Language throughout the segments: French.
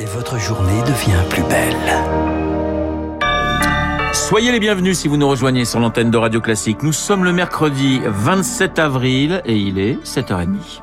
et votre journée devient plus belle. Soyez les bienvenus si vous nous rejoignez sur l'antenne de Radio Classique. Nous sommes le mercredi 27 avril et il est 7h30.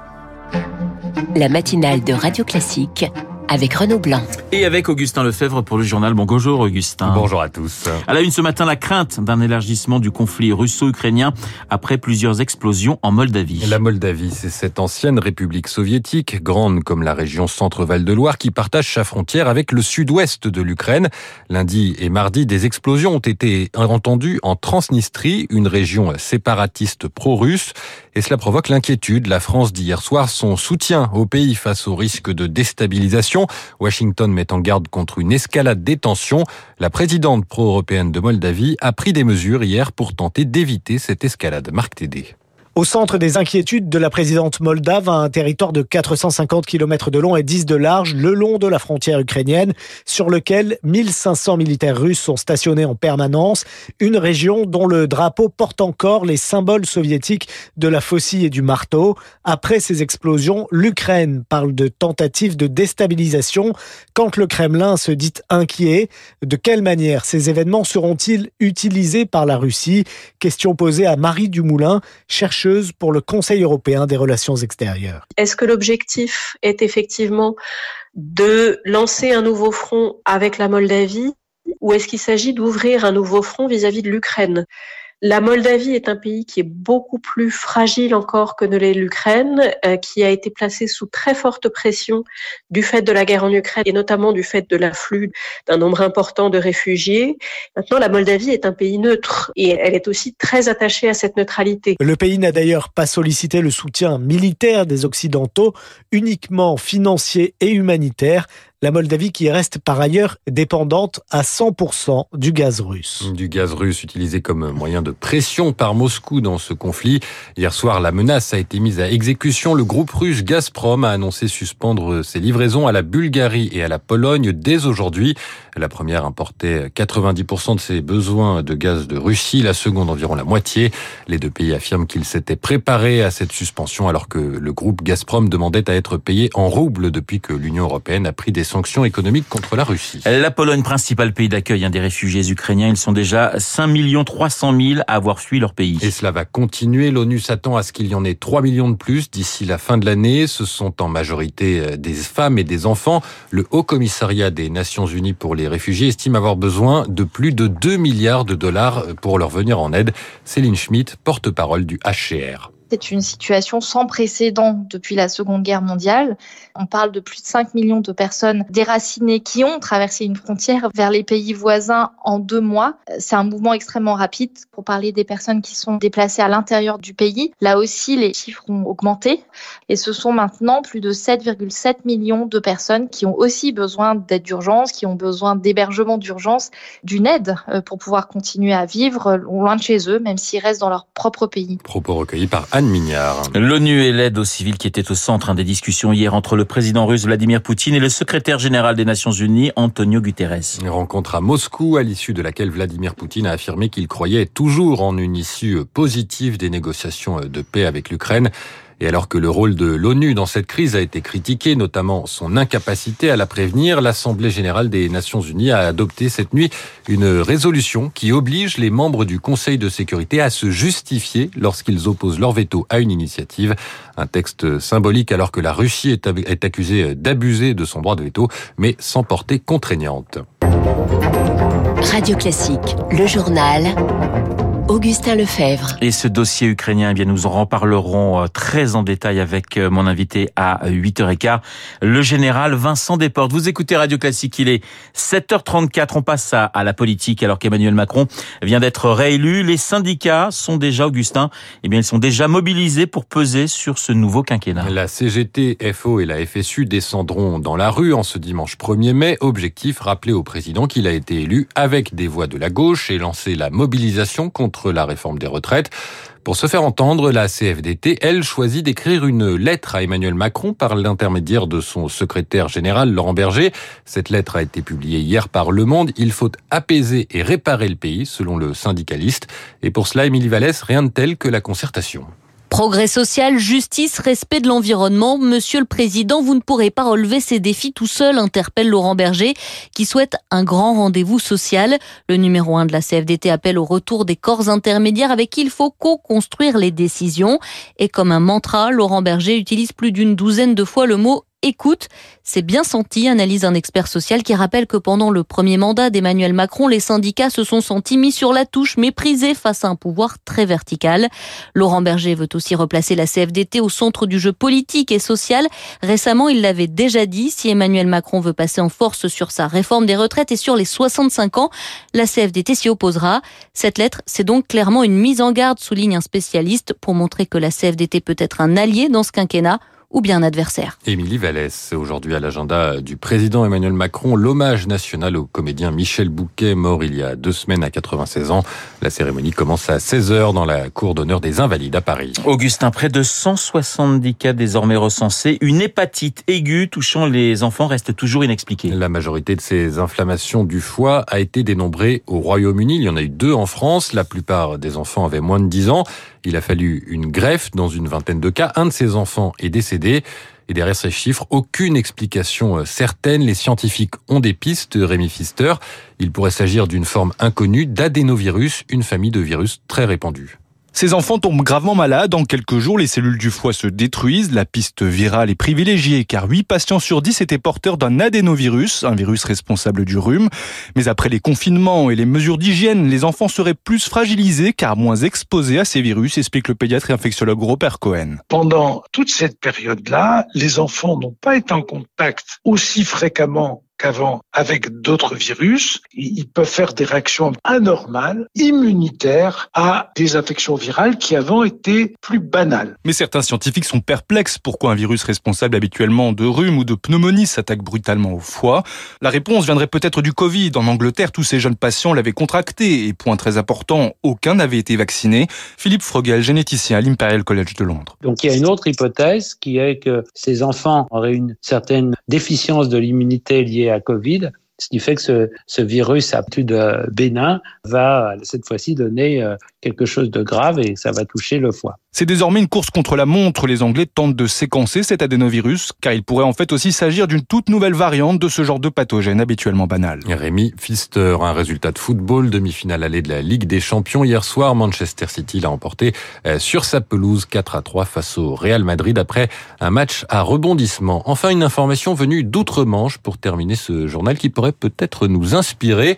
La matinale de Radio Classique avec Renaud Blanc. Et avec Augustin Lefebvre pour le journal. bonjour Augustin. Bonjour à tous. À la une ce matin, la crainte d'un élargissement du conflit russo-ukrainien après plusieurs explosions en Moldavie. La Moldavie, c'est cette ancienne république soviétique, grande comme la région Centre-Val de Loire, qui partage sa frontière avec le sud-ouest de l'Ukraine. Lundi et mardi, des explosions ont été entendues en Transnistrie, une région séparatiste pro-russe. Et cela provoque l'inquiétude. La France dit hier soir son soutien au pays face au risque de déstabilisation Washington met en garde contre une escalade des tensions. La présidente pro-européenne de Moldavie a pris des mesures hier pour tenter d'éviter cette escalade. Marc Tédé. Au centre des inquiétudes de la présidente moldave, un territoire de 450 km de long et 10 de large, le long de la frontière ukrainienne, sur lequel 1500 militaires russes sont stationnés en permanence, une région dont le drapeau porte encore les symboles soviétiques de la faucille et du marteau. Après ces explosions, l'Ukraine parle de tentative de déstabilisation. Quand le Kremlin se dit inquiet, de quelle manière ces événements seront-ils utilisés par la Russie? Question posée à Marie Dumoulin, chercheuse pour le Conseil européen des relations extérieures. Est-ce que l'objectif est effectivement de lancer un nouveau front avec la Moldavie ou est-ce qu'il s'agit d'ouvrir un nouveau front vis-à-vis de l'Ukraine? La Moldavie est un pays qui est beaucoup plus fragile encore que ne l'est l'Ukraine, euh, qui a été placé sous très forte pression du fait de la guerre en Ukraine et notamment du fait de l'afflux d'un nombre important de réfugiés. Maintenant, la Moldavie est un pays neutre et elle est aussi très attachée à cette neutralité. Le pays n'a d'ailleurs pas sollicité le soutien militaire des Occidentaux, uniquement financier et humanitaire la Moldavie qui reste par ailleurs dépendante à 100% du gaz russe. Du gaz russe utilisé comme moyen de pression par Moscou dans ce conflit. Hier soir, la menace a été mise à exécution. Le groupe russe Gazprom a annoncé suspendre ses livraisons à la Bulgarie et à la Pologne dès aujourd'hui. La première importait 90% de ses besoins de gaz de Russie, la seconde environ la moitié. Les deux pays affirment qu'ils s'étaient préparés à cette suspension alors que le groupe Gazprom demandait à être payé en roubles depuis que l'Union européenne a pris des sanctions économiques contre la Russie. La Pologne, principal pays d'accueil des réfugiés ukrainiens, ils sont déjà 5 300 000 à avoir fui leur pays. Et cela va continuer. L'ONU s'attend à ce qu'il y en ait 3 millions de plus d'ici la fin de l'année. Ce sont en majorité euh, des femmes et des enfants. Le Haut Commissariat des Nations Unies pour les réfugiés estime avoir besoin de plus de 2 milliards de dollars pour leur venir en aide. Céline Schmitt, porte-parole du HCR. C'est une situation sans précédent depuis la Seconde Guerre mondiale. On parle de plus de 5 millions de personnes déracinées qui ont traversé une frontière vers les pays voisins en deux mois. C'est un mouvement extrêmement rapide. Pour parler des personnes qui sont déplacées à l'intérieur du pays, là aussi, les chiffres ont augmenté. Et ce sont maintenant plus de 7,7 millions de personnes qui ont aussi besoin d'aide d'urgence, qui ont besoin d'hébergement d'urgence, d'une aide euh, pour pouvoir continuer à vivre loin de chez eux, même s'ils restent dans leur propre pays. Propos recueillis par Anne Mignard. L'ONU et l'aide aux civils qui étaient au centre des discussions hier entre le président russe Vladimir Poutine et le secrétaire général des Nations Unies Antonio Guterres. Une rencontre à Moscou à l'issue de laquelle Vladimir Poutine a affirmé qu'il croyait toujours en une issue positive des négociations de paix avec l'Ukraine. Et alors que le rôle de l'ONU dans cette crise a été critiqué, notamment son incapacité à la prévenir, l'Assemblée générale des Nations unies a adopté cette nuit une résolution qui oblige les membres du Conseil de sécurité à se justifier lorsqu'ils opposent leur veto à une initiative. Un texte symbolique alors que la Russie est accusée d'abuser de son droit de veto, mais sans portée contraignante. Radio Classique, le journal. Augustin Lefebvre. Et ce dossier ukrainien, eh bien, nous en reparlerons euh, très en détail avec euh, mon invité à 8h15, le général Vincent Desportes. Vous écoutez Radio Classique, il est 7h34. On passe à, la politique alors qu'Emmanuel Macron vient d'être réélu. Les syndicats sont déjà, Augustin, eh bien, ils sont déjà mobilisés pour peser sur ce nouveau quinquennat. La CGT, FO et la FSU descendront dans la rue en ce dimanche 1er mai. Objectif, rappeler au président qu'il a été élu avec des voix de la gauche et lancer la mobilisation contre la réforme des retraites. Pour se faire entendre, la CFDT, elle, choisit d'écrire une lettre à Emmanuel Macron par l'intermédiaire de son secrétaire général, Laurent Berger. Cette lettre a été publiée hier par Le Monde. Il faut apaiser et réparer le pays, selon le syndicaliste. Et pour cela, Émilie Vallès, rien de tel que la concertation. Progrès social, justice, respect de l'environnement. Monsieur le Président, vous ne pourrez pas relever ces défis tout seul, interpelle Laurent Berger, qui souhaite un grand rendez-vous social. Le numéro 1 de la CFDT appelle au retour des corps intermédiaires avec qui il faut co-construire les décisions. Et comme un mantra, Laurent Berger utilise plus d'une douzaine de fois le mot écoute. C'est bien senti, analyse un expert social qui rappelle que pendant le premier mandat d'Emmanuel Macron, les syndicats se sont sentis mis sur la touche, méprisés face à un pouvoir très vertical. Laurent Berger veut aussi replacer la CFDT au centre du jeu politique et social. Récemment, il l'avait déjà dit, si Emmanuel Macron veut passer en force sur sa réforme des retraites et sur les 65 ans, la CFDT s'y opposera. Cette lettre, c'est donc clairement une mise en garde, souligne un spécialiste, pour montrer que la CFDT peut être un allié dans ce quinquennat ou bien un adversaire. Émilie Vallès, aujourd'hui à l'agenda du président Emmanuel Macron, l'hommage national au comédien Michel Bouquet, mort il y a deux semaines à 96 ans. La cérémonie commence à 16h dans la cour d'honneur des Invalides à Paris. Augustin, près de 170 cas désormais recensés. Une hépatite aiguë touchant les enfants reste toujours inexpliquée. La majorité de ces inflammations du foie a été dénombrée au Royaume-Uni. Il y en a eu deux en France. La plupart des enfants avaient moins de 10 ans. Il a fallu une greffe dans une vingtaine de cas. Un de ces enfants est décédé. Et derrière ces chiffres, aucune explication euh, certaine. Les scientifiques ont des pistes, Rémi Pfister. Il pourrait s'agir d'une forme inconnue d'adénovirus, une famille de virus très répandue. Ces enfants tombent gravement malades. En quelques jours, les cellules du foie se détruisent. La piste virale est privilégiée car 8 patients sur 10 étaient porteurs d'un adénovirus, un virus responsable du rhume. Mais après les confinements et les mesures d'hygiène, les enfants seraient plus fragilisés car moins exposés à ces virus, explique le pédiatre et infectiologue Robert Cohen. Pendant toute cette période-là, les enfants n'ont pas été en contact aussi fréquemment qu'avant avec d'autres virus. Ils peuvent faire des réactions anormales, immunitaires à des infections virales qui avant étaient plus banales. Mais certains scientifiques sont perplexes. Pourquoi un virus responsable habituellement de rhume ou de pneumonie s'attaque brutalement au foie? La réponse viendrait peut-être du Covid. En Angleterre, tous ces jeunes patients l'avaient contracté. Et point très important, aucun n'avait été vacciné. Philippe Frogel, généticien à l'Imperial College de Londres. Donc il y a une autre hypothèse qui est que ces enfants auraient une certaine déficience de l'immunité liée à Covid, ce qui fait que ce, ce virus à plus de bénin va cette fois-ci donner euh, quelque chose de grave et ça va toucher le foie. C'est désormais une course contre la montre. Les Anglais tentent de séquencer cet adénovirus, car il pourrait en fait aussi s'agir d'une toute nouvelle variante de ce genre de pathogène habituellement banal. Rémi Pfister, un résultat de football, demi-finale allée de la Ligue des Champions. Hier soir, Manchester City l'a emporté euh, sur sa pelouse 4 à 3 face au Real Madrid après un match à rebondissement. Enfin, une information venue d'outre-Manche pour terminer ce journal qui pourrait peut-être nous inspirer.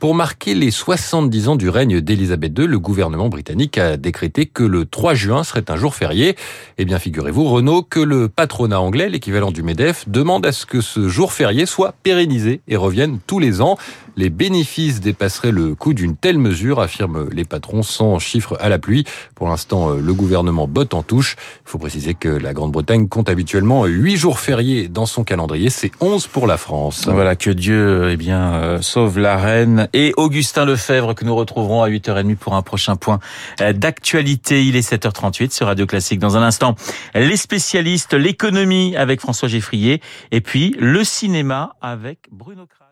Pour marquer les 70 ans du règne d'Élisabeth II, le gouvernement britannique a décrété que le 3 juin serait un jour férié. Eh bien, figurez-vous, Renault, que le patronat anglais, l'équivalent du MEDEF, demande à ce que ce jour férié soit pérennisé et revienne tous les ans. Les bénéfices dépasseraient le coût d'une telle mesure, affirment les patrons, sans chiffres à la pluie. Pour l'instant, euh, le gouvernement botte en touche. Il faut préciser que la Grande-Bretagne compte habituellement 8 jours fériés dans son calendrier. C'est 11 pour la France. Voilà, que Dieu eh bien, euh, sauve la reine. Et Augustin Lefebvre, que nous retrouverons à 8h30 pour un prochain point euh, d'actualité. Il est 7h38 sur Radio Classique. Dans un instant, les spécialistes, l'économie avec François Geffrier. Et puis, le cinéma avec Bruno Kras.